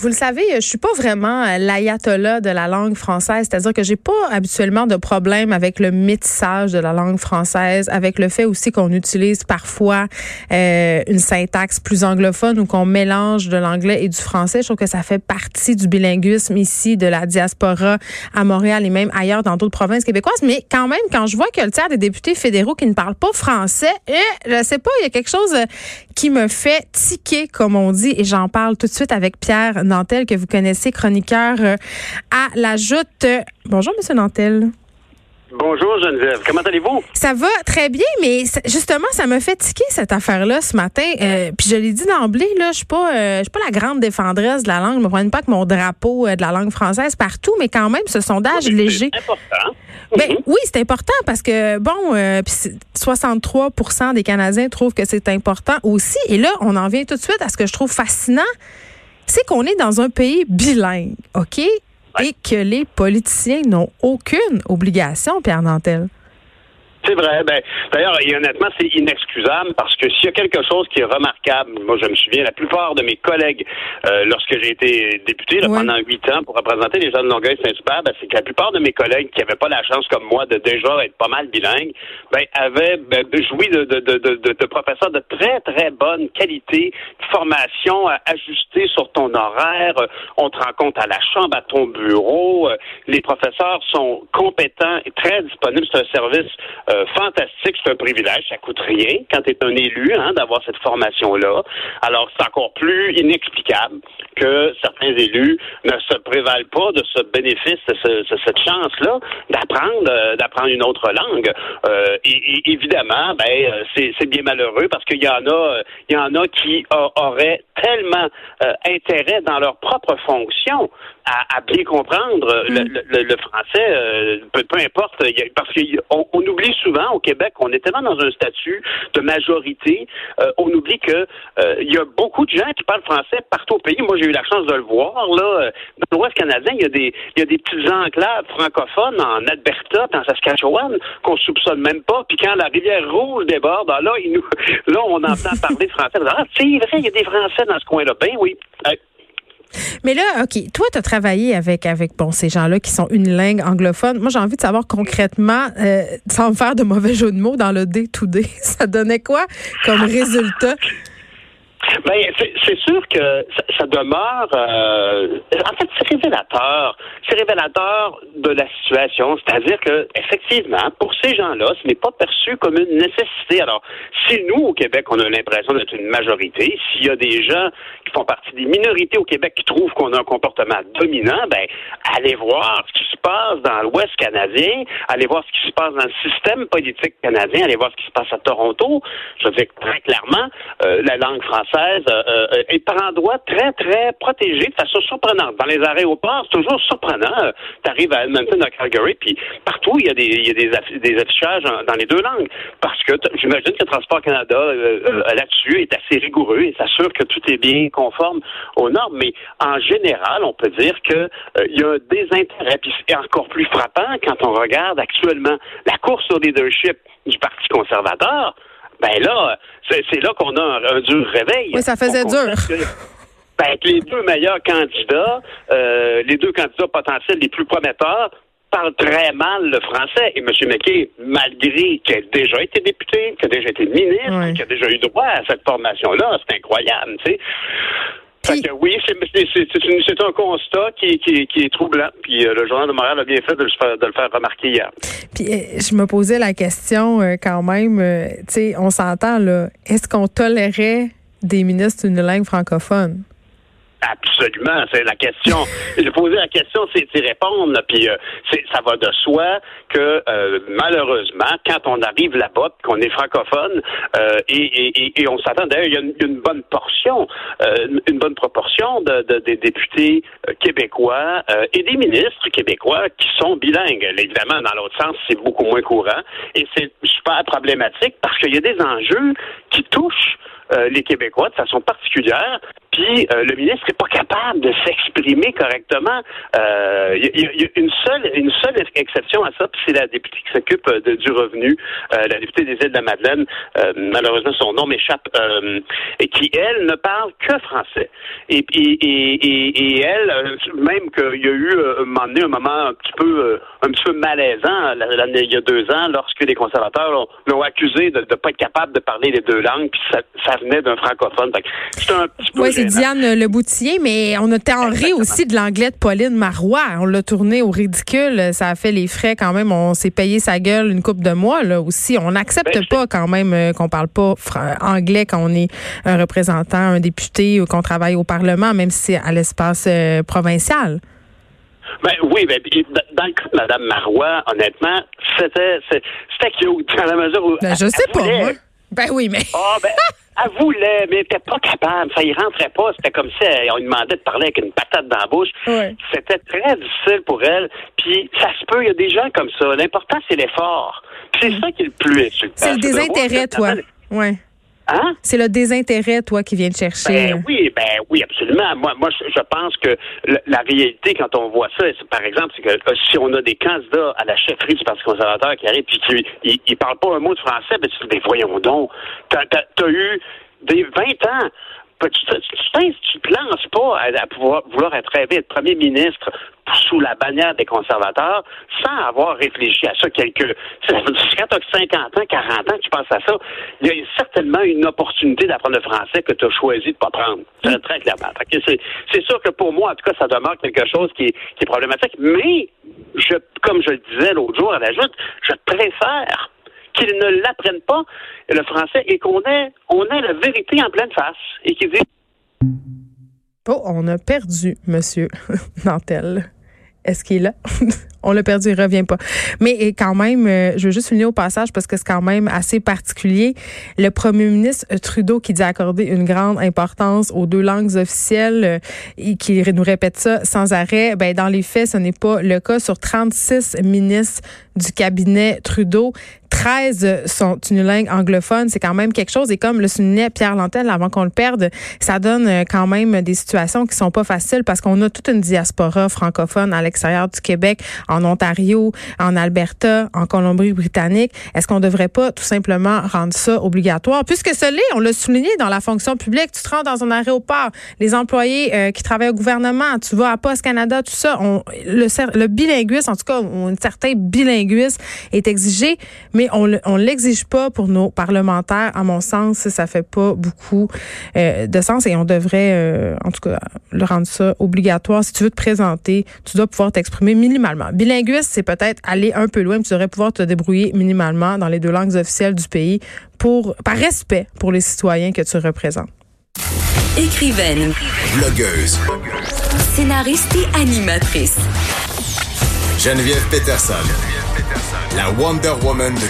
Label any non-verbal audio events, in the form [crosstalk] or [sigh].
Vous le savez, je suis pas vraiment l'ayatollah de la langue française, c'est-à-dire que j'ai pas habituellement de problème avec le métissage de la langue française, avec le fait aussi qu'on utilise parfois euh, une syntaxe plus anglophone ou qu'on mélange de l'anglais et du français. Je trouve que ça fait partie du bilinguisme ici, de la diaspora à Montréal et même ailleurs dans d'autres provinces québécoises. Mais quand même, quand je vois que le tiers des députés fédéraux qui ne parlent pas français, eh, je sais pas, il y a quelque chose qui me fait tiquer, comme on dit, et j'en parle tout de suite avec Pierre Nantel, que vous connaissez, chroniqueur euh, à la Joute. Bonjour, Monsieur Nantel. Bonjour Geneviève, comment allez-vous? Ça va très bien, mais justement, ça me fait tiquer cette affaire-là ce matin. Euh, puis je l'ai dit d'emblée, là, je suis pas, euh, je suis pas la grande défendresse de la langue. Je me prenne pas que mon drapeau de la langue française partout, mais quand même, ce sondage léger. C'est important. Ben, oui, c'est important parce que, bon, 63% des Canadiens trouvent que c'est important aussi. Et là, on en vient tout de suite à ce que je trouve fascinant c'est qu'on est dans un pays bilingue, OK? Et que les politiciens n'ont aucune obligation, Pierre Nantel. C'est vrai. Ben, D'ailleurs, honnêtement, c'est inexcusable parce que s'il y a quelque chose qui est remarquable, moi, je me souviens, la plupart de mes collègues, euh, lorsque j'ai été député pendant huit ans pour représenter les gens de Longueuil-Saint-Hubert, ben, c'est que la plupart de mes collègues qui n'avaient pas la chance, comme moi, de déjà être pas mal bilingues, ben, avaient ben, joui de, de, de, de, professeurs de très, très bonne qualité, formation ajustée sur ton horaire, on te rencontre à la chambre, à ton bureau, les professeurs sont compétents et très disponibles. C'est un service euh, fantastique, c'est un privilège, ça coûte rien quand tu es un élu hein, d'avoir cette formation-là. Alors c'est encore plus inexplicable que certains élus ne se prévalent pas de ce bénéfice, de, cette chance-là d'apprendre euh, d'apprendre une autre langue. Euh, et, évidemment, ben c'est bien malheureux parce qu'il y en a il y en a qui auraient tellement intérêt dans leur propre fonction à, bien comprendre le, mm. français, peu, importe, parce qu'on on oublie souvent au Québec, on est tellement dans un statut de majorité, euh, on oublie que euh, il y a beaucoup de gens qui parlent français partout au pays. Moi, j'ai eu la chance de le voir là. Euh, dans l'Ouest canadien, il y a des il y a des petites enclaves francophones en Alberta, en Saskatchewan qu'on soupçonne même pas. Puis quand la rivière Rouge déborde, ah, là, il nous, [laughs] là, on entend parler français. Ah, c'est vrai, il y a des Français dans ce coin-là. Ben oui. Mais là, OK, toi, tu as travaillé avec, avec bon, ces gens-là qui sont une langue anglophone. Moi, j'ai envie de savoir concrètement, euh, sans me faire de mauvais jeu de mots dans le day-to-day, [laughs] ça donnait quoi comme résultat? Ben, c'est sûr que ça, demeure. Euh, en fait, c'est révélateur. C'est révélateur de la situation. C'est-à-dire que, effectivement, pour ces gens-là, ce n'est pas perçu comme une nécessité. Alors, si nous, au Québec, on a l'impression d'être une majorité, s'il y a des gens qui font partie des minorités au Québec qui trouvent qu'on a un comportement dominant, ben, allez voir se passe dans l'Ouest canadien, allez voir ce qui se passe dans le système politique canadien, allez voir ce qui se passe à Toronto. Je veux dire très clairement, euh, la langue française euh, euh, est par endroits très, très protégée de façon surprenante. Dans les aéroports, c'est toujours surprenant. Euh, tu arrives à Edmonton, à Calgary, puis partout, il y a des, des, affichages dans les deux langues. Parce que j'imagine que Transport Canada, là-dessus, est assez rigoureux et s'assure que tout est bien conforme aux normes. Mais en général, on peut dire que il y a un désintérêt. C'est encore plus frappant quand on regarde actuellement la course au leadership du Parti conservateur ben là, c'est là qu'on a un, dur réveil. Oui, ça faisait dur. ben, les deux meilleurs candidats, euh, les deux candidats potentiels les plus prometteurs, parlent très mal le français. Et M. McKay, malgré qu'il ait déjà été député, qu'il a déjà été ministre, qu'il a déjà eu droit à cette formation-là, c'est incroyable, tu sais oui, c'est un constat qui, est troublant. Puis euh, le journal de Montréal a bien fait de le faire, remarquer hier. Puis euh, je me posais la question euh, quand même, tu sais, on s'entend là, est-ce qu'on tolérait des ministres d'une langue francophone? Absolument, c'est la question. Posé la question, c'est y répondre. Puis euh, ça va de soi que euh, malheureusement, quand on arrive là-bas, qu'on est francophone, euh, et, on s'attend d'ailleurs, il y a une, bonne portion, une bonne proportion de, des députés québécois et des ministres québécois qui sont bilingues. Évidemment, dans l'autre sens, c'est beaucoup moins courant, et c'est super problématique parce qu'il y a des enjeux qui touchent les Québécois de façon particulière puis euh, le ministre n'est pas capable de s'exprimer correctement. Il y, a une seule une seule exception à ça, puis c'est la députée qui s'occupe du revenu, la députée des îles de la Madeleine, malheureusement son nom m'échappe, et qui elle ne parle que français. Et, et, elle, même qu'il y a eu un moment un moment un petit peu un petit peu malaisant il y a deux ans lorsque les conservateurs l'ont accusé de ne pas être capable de parler les deux langues, puis ça, venait d'un francophone. C'est un petit peu. C'est Diane Leboutier, mais on a tenré aussi de l'anglais de Pauline Marois. On l'a tourné au ridicule. Ça a fait les frais quand même. On s'est payé sa gueule une coupe de mois là aussi. On n'accepte ben, pas quand même euh, qu'on parle pas anglais quand on est un représentant, un député ou qu'on travaille au Parlement, même si c'est à l'espace euh, provincial. Ben oui, ben, dans le cas de Mme Marois, honnêtement, c'était c'était cute [laughs] dans la mesure où. Ben, je sais pas, moi. Ben oui, mais. Ah, ben, [laughs] elle voulait, mais elle n'était pas capable. Ça y rentrait pas. C'était comme si on lui demandait de parler avec une patate dans la bouche. C'était très difficile pour elle. Puis, ça se peut, il y a des gens comme ça. L'important, c'est l'effort. c'est mm. ça qui est le plus insultant. C'est le désintérêt, toi. Oui. Hein? C'est le désintérêt, toi, qui vient de chercher. Ben, oui, ben oui, absolument. Moi, moi, je pense que la, réalité, quand on voit ça, par exemple, c'est que euh, si on a des candidats à la chefferie du Parti conservateur qui arrivent puis qui ils, parlent pas un mot de français, ben tu dis, voyons donc, t'as as, eu des 20 ans tu, te lances pas à, pouvoir vouloir être rêvé être premier ministre sous la bannière des conservateurs sans avoir réfléchi à ça quelques quand tu as 50 ans, 40 ans, tu penses à ça, il y a certainement une opportunité d'apprendre le français que tu as choisi de pas prendre. C'est très clairement. C'est sûr que pour moi, en tout cas, ça demeure quelque chose qui est, qui est problématique. Mais je, comme je le disais l'autre jour à la joute, je préfère qu'ils ne l'apprennent pas, le français, et qu'on ait, on ait la vérité en pleine face et. Oh, on a perdu Monsieur [laughs] Nantel. Est-ce qu'il est là? [laughs] on l'a perdu, il revient pas. Mais quand même, euh, je veux juste finir au passage parce que c'est quand même assez particulier. Le premier ministre Trudeau qui dit accorder une grande importance aux deux langues officielles euh, et qui nous répète ça sans arrêt, ben dans les faits, ce n'est pas le cas. Sur 36 ministres du cabinet Trudeau, 13 sont une langue anglophone, c'est quand même quelque chose. Et comme le soulignait Pierre Lantel avant qu'on le perde, ça donne euh, quand même des situations qui sont pas faciles parce qu'on a toute une diaspora francophone à l'extérieur du Québec en Ontario, en Alberta, en Colombie-Britannique. Est-ce qu'on devrait pas tout simplement rendre ça obligatoire? Puisque ce l'est, on l'a souligné dans la fonction publique, tu te rends dans un aéroport, les employés euh, qui travaillent au gouvernement, tu vas à Post Canada, tout ça, le bilinguisme, en tout cas, un certain bilinguisme est exigé, mais on l'exige pas pour nos parlementaires. À mon sens, ça fait pas beaucoup euh, de sens et on devrait, euh, en tout cas, le rendre ça obligatoire. Si tu veux te présenter, tu dois pouvoir t'exprimer minimalement bilinguiste, c'est peut-être aller un peu loin, mais tu devrais pouvoir te débrouiller minimalement dans les deux langues officielles du pays pour, par respect pour les citoyens que tu représentes. Écrivaine, blogueuse, scénariste et animatrice. Geneviève Peterson, la Wonder Woman de